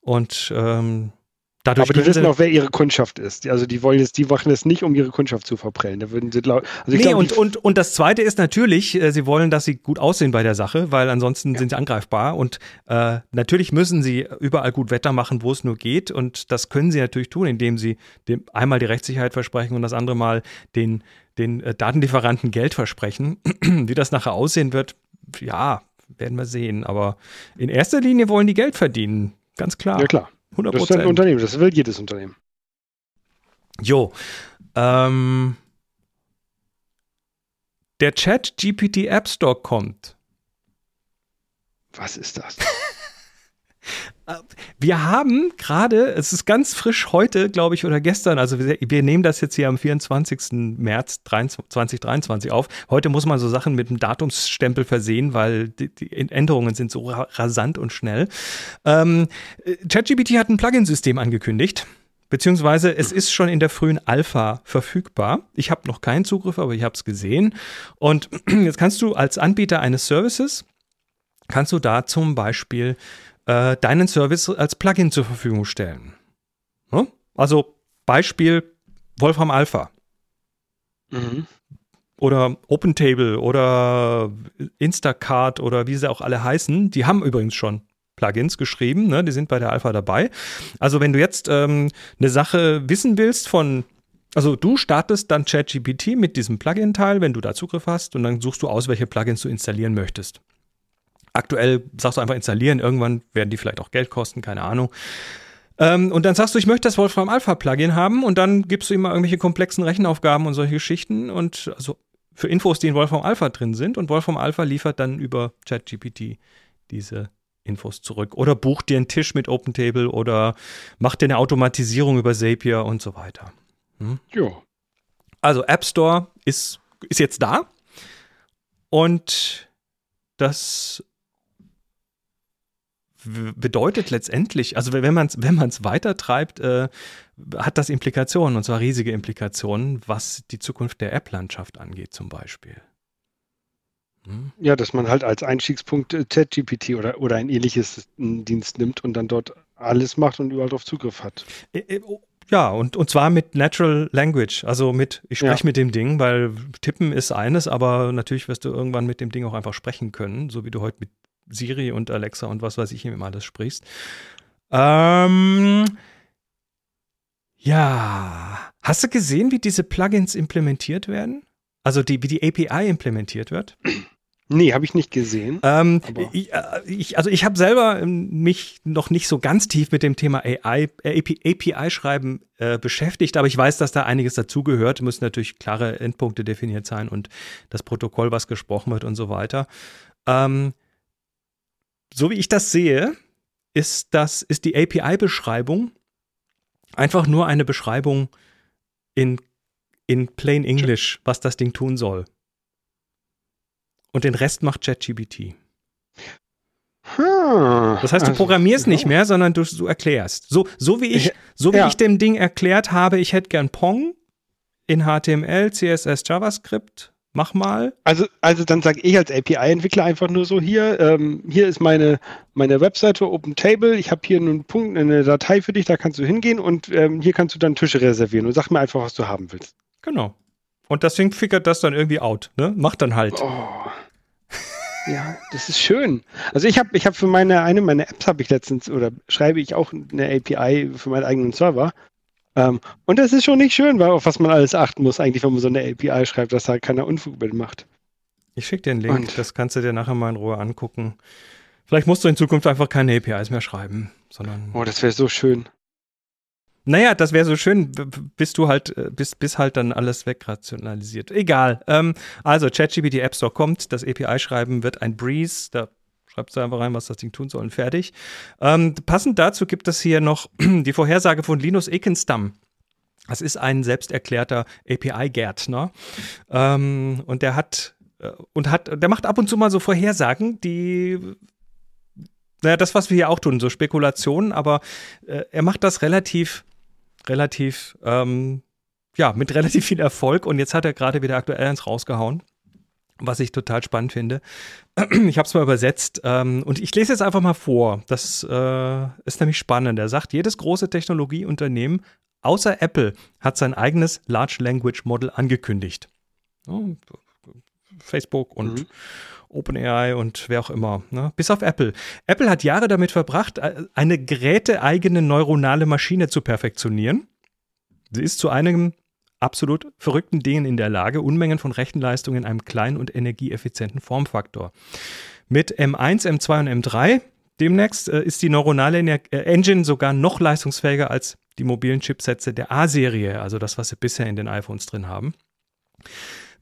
Und ähm, Dadurch aber die wissen auch, wer ihre Kundschaft ist. Also die wollen jetzt, die machen es nicht, um ihre Kundschaft zu verprellen. Da würden sie also nee, glaub, und, und, und das zweite ist natürlich, äh, sie wollen, dass sie gut aussehen bei der Sache, weil ansonsten ja. sind sie angreifbar. Und äh, natürlich müssen sie überall gut Wetter machen, wo es nur geht. Und das können sie natürlich tun, indem sie dem einmal die Rechtssicherheit versprechen und das andere Mal den, den äh, Datenlieferanten Geld versprechen. (clears throat) Wie das nachher aussehen wird, ja, werden wir sehen. Aber in erster Linie wollen die Geld verdienen. Ganz klar. Ja, klar. 100%. Das ist ein Unternehmen, das will jedes Unternehmen. Jo. Ähm, der Chat GPT App Store kommt. Was ist das? Wir haben gerade, es ist ganz frisch heute, glaube ich, oder gestern, also wir, wir, nehmen das jetzt hier am 24. März 2023 auf. Heute muss man so Sachen mit einem Datumsstempel versehen, weil die, die Änderungen sind so rasant und schnell. Ähm, ChatGPT hat ein Plugin-System angekündigt. Beziehungsweise es ist schon in der frühen Alpha verfügbar. Ich habe noch keinen Zugriff, aber ich habe es gesehen. Und (clears throat) jetzt kannst du als Anbieter eines Services, kannst du da zum Beispiel äh, deinen Service als Plugin zur Verfügung stellen. Ne? Also Beispiel Wolfram Alpha. Mhm. oder OpenTable oder Instacart oder wie sie auch alle heißen, die haben übrigens schon Plugins geschrieben, ne? die sind bei der Alpha dabei. Also wenn du jetzt ähm, eine Sache wissen willst von also du startest dann ChatGPT mit diesem Plugin-Teil, wenn du da Zugriff hast, und dann suchst du aus, welche Plugins du installieren möchtest. Aktuell sagst du einfach installieren, irgendwann werden die vielleicht auch Geld kosten, keine Ahnung. Ähm, und dann sagst du, ich möchte das Wolfram Alpha Plugin haben und dann gibst du ihm mal irgendwelche komplexen Rechenaufgaben und solche Geschichten und also für Infos, die in Wolfram Alpha drin sind und Wolfram Alpha liefert dann über ChatGPT diese Infos zurück oder bucht dir einen Tisch mit OpenTable oder macht dir eine Automatisierung über Zapier und so weiter. Hm? Ja. Also App Store ist, ist jetzt da und das bedeutet letztendlich, also wenn man es wenn man's weiter treibt, äh, hat das Implikationen, und zwar riesige Implikationen, was die Zukunft der App-Landschaft angeht zum Beispiel. Hm? Ja, dass man halt als Einstiegspunkt äh, ChatGPT oder, oder ein ähnliches Dienst nimmt und dann dort alles macht und überall darauf Zugriff hat. Äh, äh, oh, ja, und, und zwar mit Natural Language, also mit, ich spreche ja. mit dem Ding, weil tippen ist eines, aber natürlich wirst du irgendwann mit dem Ding auch einfach sprechen können, so wie du heute mit Siri und Alexa und was weiß ich immer alles sprichst. Ähm, ja, hast du gesehen, wie diese Plugins implementiert werden? Also die, wie die API implementiert wird? Nee, habe ich nicht gesehen. Ähm, ich, äh, ich, also ich habe selber ähm, mich noch nicht so ganz tief mit dem Thema AI, API-Schreiben äh, beschäftigt, aber ich weiß, dass da einiges dazugehört. Müssen natürlich klare Endpunkte definiert sein und das Protokoll, was gesprochen wird und so weiter. Ähm, so wie ich das sehe, ist das, ist die API-Beschreibung einfach nur eine Beschreibung in, in plain English, was das Ding tun soll. Und den Rest macht ChatGPT. Hm, das heißt, du also, programmierst nicht mehr, sondern du, du, erklärst. So, so wie ich, so wie ja. ich dem Ding erklärt habe, ich hätte gern Pong in HTML, CSS, JavaScript. Mach mal. Also, also dann sage ich als API-Entwickler einfach nur so hier, ähm, hier ist meine, meine Webseite OpenTable, ich habe hier einen Punkt, eine Datei für dich, da kannst du hingehen und ähm, hier kannst du dann Tische reservieren und sag mir einfach, was du haben willst. Genau. Und das Ding figert das dann irgendwie out, ne? Macht dann halt. Oh. Ja, das ist schön. Also ich habe ich hab für meine, eine meiner Apps habe ich letztens oder schreibe ich auch eine API für meinen eigenen Server. Ähm, und das ist schon nicht schön, weil auf was man alles achten muss, eigentlich, wenn man so eine API schreibt, dass da keiner Unfug mitmacht. Ich schicke dir einen Link, und das kannst du dir nachher mal in Ruhe angucken. Vielleicht musst du in Zukunft einfach keine APIs mehr schreiben, sondern. Oh, das wäre so schön. Naja, das wäre so schön, bis du halt, äh, bis, bis halt dann alles wegrationalisiert. Egal. Ähm, also, ChatGPT App Store kommt, das API-Schreiben wird ein Breeze, da schreibst du einfach rein, was das Ding tun soll und fertig. Ähm, passend dazu gibt es hier noch (clears throat) die Vorhersage von Linus Ekenstam. Das ist ein selbsterklärter API-Gärtner. Ähm, und der hat, äh, und hat, der macht ab und zu mal so Vorhersagen, die naja, das, was wir hier auch tun, so Spekulationen, aber äh, er macht das relativ relativ, ähm, ja, mit relativ viel Erfolg. Und jetzt hat er gerade wieder aktuell eins rausgehauen, was ich total spannend finde. (clears throat) Ich habe es mal übersetzt ähm, und ich lese jetzt einfach mal vor. Das äh, ist nämlich spannend. Er sagt, jedes große Technologieunternehmen außer Apple hat sein eigenes Large Language Model angekündigt. Oh, Facebook und mhm. OpenAI und wer auch immer, ne? bis auf Apple. Apple hat Jahre damit verbracht, eine geräteeigene neuronale Maschine zu perfektionieren. Sie ist zu einem absolut verrückten Dingen in der Lage, Unmengen von Rechenleistung in einem kleinen und energieeffizienten Formfaktor. Mit M1, M2 und M3 demnächst äh, ist die neuronale Ener äh, Engine sogar noch leistungsfähiger als die mobilen Chipsätze der A-Serie, also das, was sie bisher in den iPhones drin haben.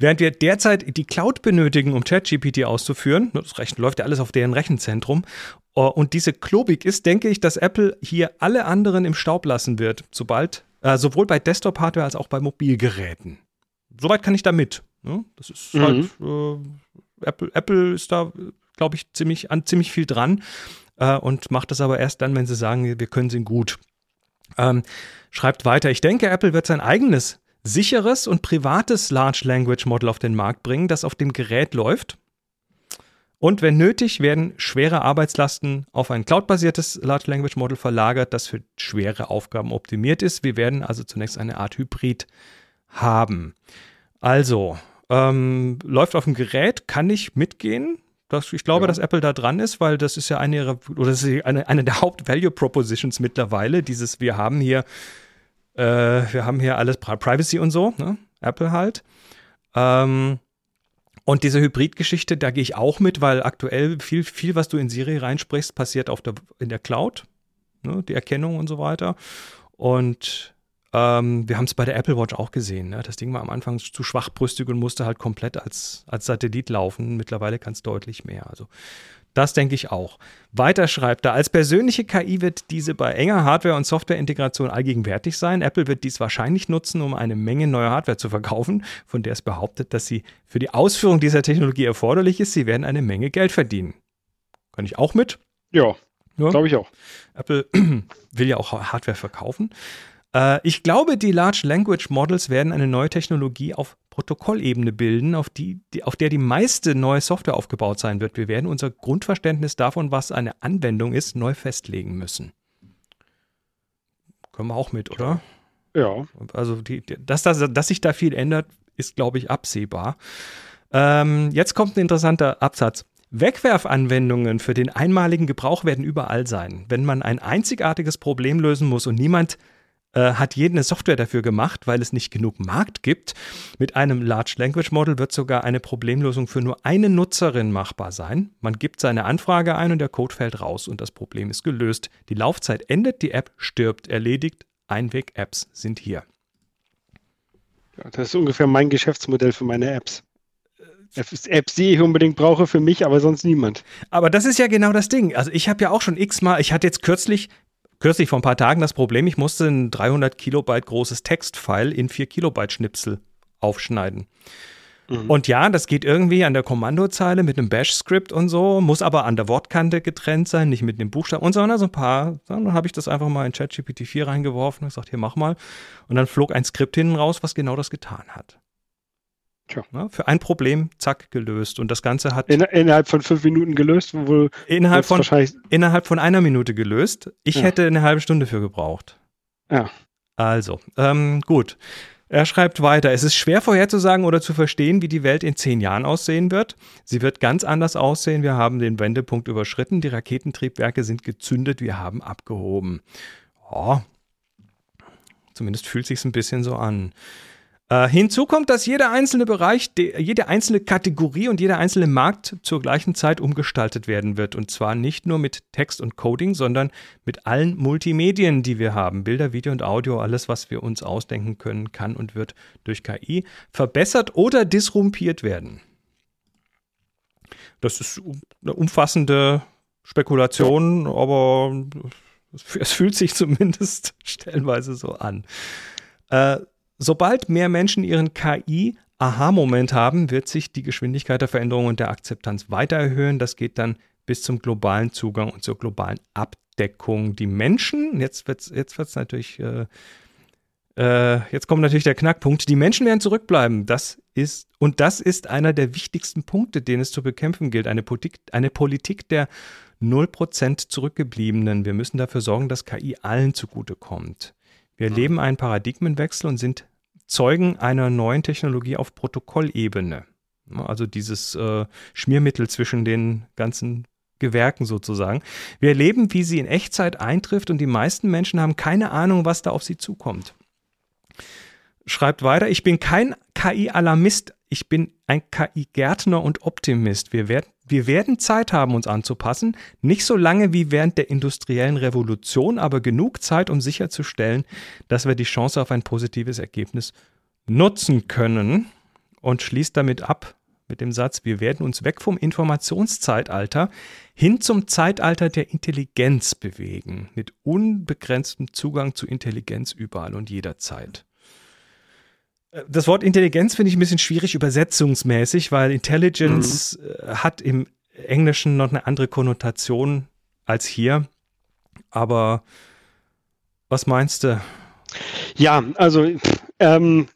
Während wir derzeit die Cloud benötigen, um ChatGPT auszuführen, das Rechen läuft ja alles auf deren Rechenzentrum, äh, und diese klobig ist, denke ich, dass Apple hier alle anderen im Staub lassen wird, sobald, äh, sowohl bei Desktop-Hardware als auch bei Mobilgeräten. Soweit kann ich da mit. Ne? Das ist mhm. halt, äh, Apple, Apple ist da, glaube ich, ziemlich, an ziemlich viel dran äh, und macht das aber erst dann, wenn sie sagen, wir können sie gut. Ähm, schreibt weiter, ich denke, Apple wird sein eigenes sicheres und privates Large Language Model auf den Markt bringen, das auf dem Gerät läuft. Und wenn nötig, werden schwere Arbeitslasten auf ein cloudbasiertes Large Language Model verlagert, das für schwere Aufgaben optimiert ist. Wir werden also zunächst eine Art Hybrid haben. Also, Ähm, läuft auf dem Gerät, kann ich mitgehen. Das, ich glaube, Ja. dass Apple da dran ist, weil das ist ja eine ihrer, oder das ist eine, eine der Haupt-Value-Propositions mittlerweile. Dieses, wir haben hier, äh, wir haben hier alles Pri- Privacy und so, ne? Apple halt. Ähm, und diese Hybrid-Geschichte, da gehe ich auch mit, weil aktuell viel, viel, was du in Siri reinsprichst, passiert auf der, in der Cloud, ne? die Erkennung und so weiter. Und ähm, wir haben es bei der Apple Watch auch gesehen. Ne? Das Ding war am Anfang zu schwachbrüstig und musste halt komplett als, als Satellit laufen. Mittlerweile kann es deutlich mehr. Also das denke ich auch. Weiter schreibt er, als persönliche KI wird diese bei enger Hardware- und Softwareintegration allgegenwärtig sein. Apple wird dies wahrscheinlich nutzen, um eine Menge neuer Hardware zu verkaufen, von der es behauptet, dass sie für die Ausführung dieser Technologie erforderlich ist. Sie werden eine Menge Geld verdienen. Kann ich auch mit. Ja, Ja. glaube ich auch. Apple (clears throat) will ja auch Hardware verkaufen. Äh, ich glaube, die Large Language Models werden eine neue Technologie auf Protokollebene bilden, auf, die, die, auf der die meiste neue Software aufgebaut sein wird. Wir werden unser Grundverständnis davon, was eine Anwendung ist, neu festlegen müssen. Können wir auch mit, oder? Ja. Also, die, dass, dass, dass sich da viel ändert, ist, glaube ich, absehbar. Ähm, jetzt kommt ein interessanter Absatz. Wegwerfanwendungen für den einmaligen Gebrauch werden überall sein. Wenn man ein einzigartiges Problem lösen muss und niemand äh, hat jede Software dafür gemacht, weil es nicht genug Markt gibt, mit einem Large Language Model wird sogar eine Problemlösung für nur eine Nutzerin machbar sein. Man gibt seine Anfrage ein und der Code fällt raus und das Problem ist gelöst. Die Laufzeit endet, die App stirbt, erledigt. Einweg-Apps sind hier. Ja, Das ist ungefähr mein Geschäftsmodell für meine Apps. Apps, Apps, die ich unbedingt brauche für mich, aber sonst niemand. Aber das ist ja genau das Ding. Also ich habe ja auch schon x-mal, ich hatte jetzt kürzlich, kürzlich vor ein paar Tagen das Problem, ich musste ein 300 Kilobyte großes Textfile in 4 Kilobyte Schnipsel aufschneiden. Mhm. Und ja, das geht irgendwie an der Kommandozeile mit einem Bash-Skript und so, muss aber an der Wortkante getrennt sein, nicht mit dem Buchstaben und so, ne, so ein paar. Dann habe ich das einfach mal in ChatGPT 4 reingeworfen und gesagt, hier mach mal. Und dann flog ein Skript hinten raus, was genau das getan hat. Tja. Ja, für ein Problem, zack, gelöst. Und das Ganze hat In, innerhalb von fünf Minuten gelöst, wohl innerhalb von innerhalb von einer Minute gelöst. Ich Ja. hätte eine halbe Stunde für gebraucht. Ja. Also, ähm, gut. Er schreibt weiter, es ist schwer vorherzusagen oder zu verstehen, wie die Welt in zehn Jahren aussehen wird. Sie wird ganz anders aussehen. Wir haben den Wendepunkt überschritten. Die Raketentriebwerke sind gezündet. Wir haben abgehoben. Ja, zumindest fühlt sich ein bisschen so an. Äh, hinzu kommt, dass jeder einzelne Bereich, de, jede einzelne Kategorie und jeder einzelne Markt zur gleichen Zeit umgestaltet werden wird. Und zwar nicht nur mit Text und Coding, sondern mit allen Multimedien, die wir haben. Bilder, Video und Audio, alles, was wir uns ausdenken können, kann und wird durch KI verbessert oder disrumpiert werden. Das ist eine umfassende Spekulation, aber es, fühlt sich zumindest (laughs) stellenweise so an. Äh, Sobald mehr Menschen ihren KI-Aha-Moment haben, wird sich die Geschwindigkeit der Veränderung und der Akzeptanz weiter erhöhen. Das geht dann bis zum globalen Zugang und zur globalen Abdeckung. Die Menschen, jetzt wird es jetzt wird's natürlich, äh, äh, jetzt kommt natürlich der Knackpunkt, die Menschen werden zurückbleiben. Das ist, und das ist einer der wichtigsten Punkte, den es zu bekämpfen gilt. Eine Politik, eine Politik der 0% Zurückgebliebenen. Wir müssen dafür sorgen, dass KI allen zugutekommt. Wir erleben einen Paradigmenwechsel und sind Zeugen einer neuen Technologie auf Protokollebene. Also dieses äh, Schmiermittel zwischen den ganzen Gewerken sozusagen. Wir erleben, wie sie in Echtzeit eintrifft und die meisten Menschen haben keine Ahnung, was da auf sie zukommt. Schreibt weiter, ich bin kein KI-Alarmist, ich bin ein KI-Gärtner und Optimist. Wir werden, wir werden Zeit haben, uns anzupassen. Nicht so lange wie während der industriellen Revolution, aber genug Zeit, um sicherzustellen, dass wir die Chance auf ein positives Ergebnis nutzen können. Und schließt damit ab mit dem Satz, wir werden uns weg vom Informationszeitalter hin zum Zeitalter der Intelligenz bewegen, mit unbegrenztem Zugang zu Intelligenz überall und jederzeit. Das Wort Intelligenz finde ich ein bisschen schwierig übersetzungsmäßig, weil Intelligence mhm. hat im Englischen noch eine andere Konnotation als hier. Aber was meinst du? Ja, also ähm,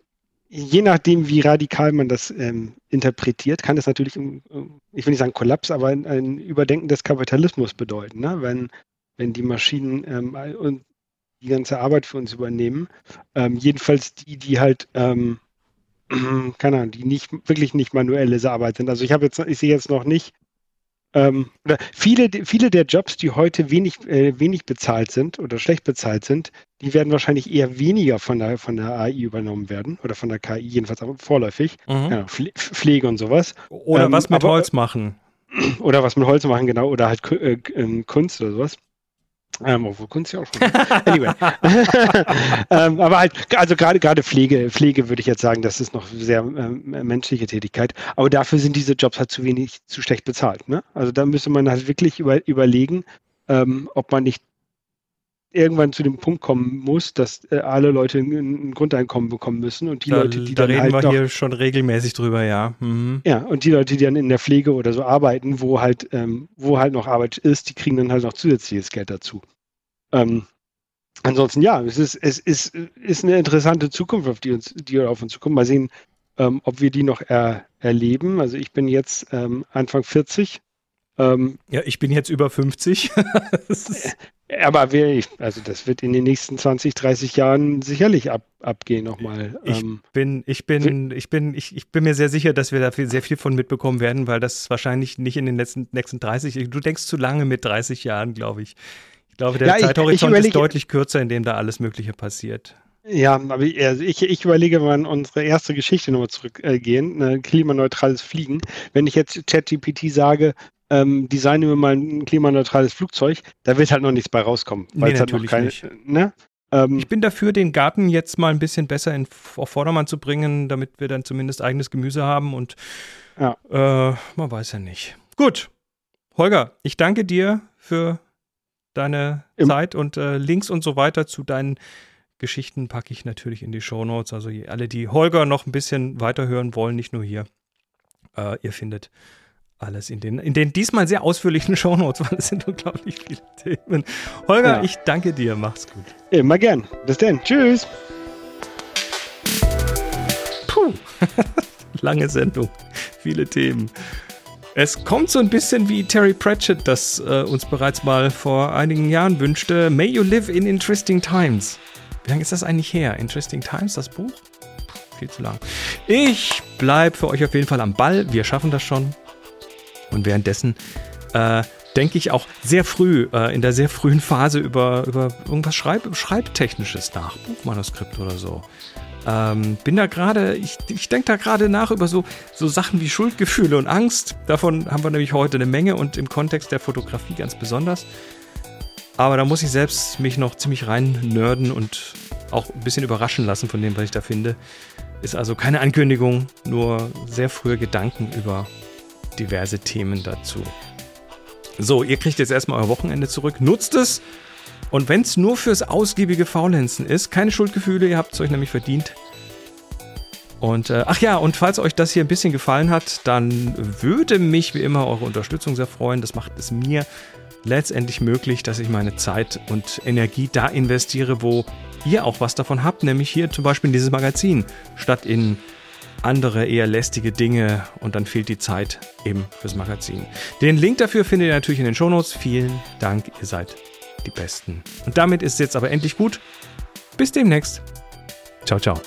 je nachdem, wie radikal man das ähm, interpretiert, kann es natürlich, ich will nicht sagen Kollaps, aber ein, ein Überdenken des Kapitalismus bedeuten. Ne? Wenn, wenn die Maschinen ähm, und die ganze Arbeit für uns übernehmen. Ähm, jedenfalls die, die halt ähm, (clears throat) keine Ahnung, die nicht wirklich nicht manuelle Arbeit sind. Also ich habe jetzt, ich sehe jetzt noch nicht, ähm, oder viele, viele der Jobs, die heute wenig, äh, wenig bezahlt sind oder schlecht bezahlt sind, die werden wahrscheinlich eher weniger von der, von der AI übernommen werden oder von der KI, jedenfalls auch vorläufig. Mhm. Ja, Pflege und sowas. Oder ähm, was mit aber, Holz machen. Oder was mit Holz machen, genau. Oder halt äh, ähm, Kunst oder sowas. Ähm, obwohl Kunst ja auch schon. anyway. (laughs) ähm, aber halt, also gerade gerade Pflege, Pflege würde ich jetzt sagen, das ist noch sehr ähm, menschliche Tätigkeit. Aber dafür sind diese Jobs halt zu wenig, zu schlecht bezahlt. Ne? Also da müsste man halt wirklich über, überlegen, ähm, ob man nicht irgendwann zu dem Punkt kommen muss, dass äh, alle Leute ein, ein, Grundeinkommen bekommen müssen und die da, Leute, die da dann reden halt wir noch, hier schon regelmäßig drüber, ja. Mhm. Ja, und die Leute, die dann in der Pflege oder so arbeiten, wo halt, ähm, wo halt noch Arbeit ist, die kriegen dann halt noch zusätzliches Geld dazu. Ähm, ansonsten ja, es ist, es ist, ist eine interessante Zukunft, auf die uns, die auf uns zukommt. Mal sehen, ähm, ob wir die noch er, erleben. Also ich bin jetzt ähm, Anfang 40. Ähm, ja, ich bin jetzt über 50. (laughs) aber wir, also das wird in den nächsten 20, 30 Jahren sicherlich ab, abgehen nochmal. Ich ähm, bin, ich bin, ich bin, ich, ich bin mir sehr sicher, dass wir da viel, sehr viel von mitbekommen werden, weil das wahrscheinlich nicht in den letzten, nächsten 30, du denkst zu lange mit 30 Jahren, glaube ich. Ich glaube, der ja, Zeithorizont ist deutlich kürzer, in dem da alles Mögliche passiert. Ja, aber ich, ich überlege mal an unsere erste Geschichte nochmal zurückgehen, äh, klimaneutrales Fliegen. Wenn ich jetzt ChatGPT sage, ähm, designen wir mal ein klimaneutrales Flugzeug, da wird halt noch nichts bei rauskommen. Weil nee, halt natürlich keine, nicht. Ne? Ähm, ich bin dafür, den Garten jetzt mal ein bisschen besser in, auf Vordermann zu bringen, damit wir dann zumindest eigenes Gemüse haben und ja. äh, man weiß ja nicht. Gut, Holger, ich danke dir für deine Im Zeit und äh, Links und so weiter zu deinen Geschichten packe ich natürlich in die Show Notes. Also alle, die Holger noch ein bisschen weiterhören wollen, nicht nur hier, äh, ihr findet alles in den, in den diesmal sehr ausführlichen (laughs) Show Notes, weil es sind unglaublich viele Themen. Holger, ja. ich danke dir. Mach's gut. Immer gern. Bis dann. Tschüss. Puh. (laughs) Lange Sendung. Viele Themen. Es kommt so ein bisschen wie Terry Pratchett, das äh, uns bereits mal vor einigen Jahren wünschte. May you live in interesting times. Wie lange ist das eigentlich her? Interesting Times, das Buch? Puh, viel zu lang. Ich bleibe für euch auf jeden Fall am Ball. Wir schaffen das schon. Und währenddessen äh, denke ich auch sehr früh, äh, in der sehr frühen Phase über, über irgendwas Schreib Schreibtechnisches nach, Buchmanuskript oder so. Ähm, bin da gerade, ich, ich denke da gerade nach über so, so Sachen wie Schuldgefühle und Angst. Davon haben wir nämlich heute eine Menge und im Kontext der Fotografie ganz besonders. Aber da muss ich selbst mich noch ziemlich rein nörden und auch ein bisschen überraschen lassen von dem, was ich da finde. Ist also keine Ankündigung, nur sehr frühe Gedanken über diverse Themen dazu. So, ihr kriegt jetzt erstmal euer Wochenende zurück. Nutzt es und wenn es nur fürs ausgiebige Faulenzen ist, keine Schuldgefühle, ihr habt es euch nämlich verdient. Und äh, ach ja, und falls euch das hier ein bisschen gefallen hat, dann würde mich wie immer eure Unterstützung sehr freuen. Das macht es mir letztendlich möglich, dass ich meine Zeit und Energie da investiere, wo ihr auch was davon habt, nämlich hier zum Beispiel in dieses Magazin, statt in andere eher lästige Dinge und dann fehlt die Zeit eben fürs Magazin. Den Link dafür findet ihr natürlich in den Shownotes. Vielen Dank, ihr seid die Besten. Und damit ist es jetzt aber endlich gut. Bis demnächst. Ciao, ciao.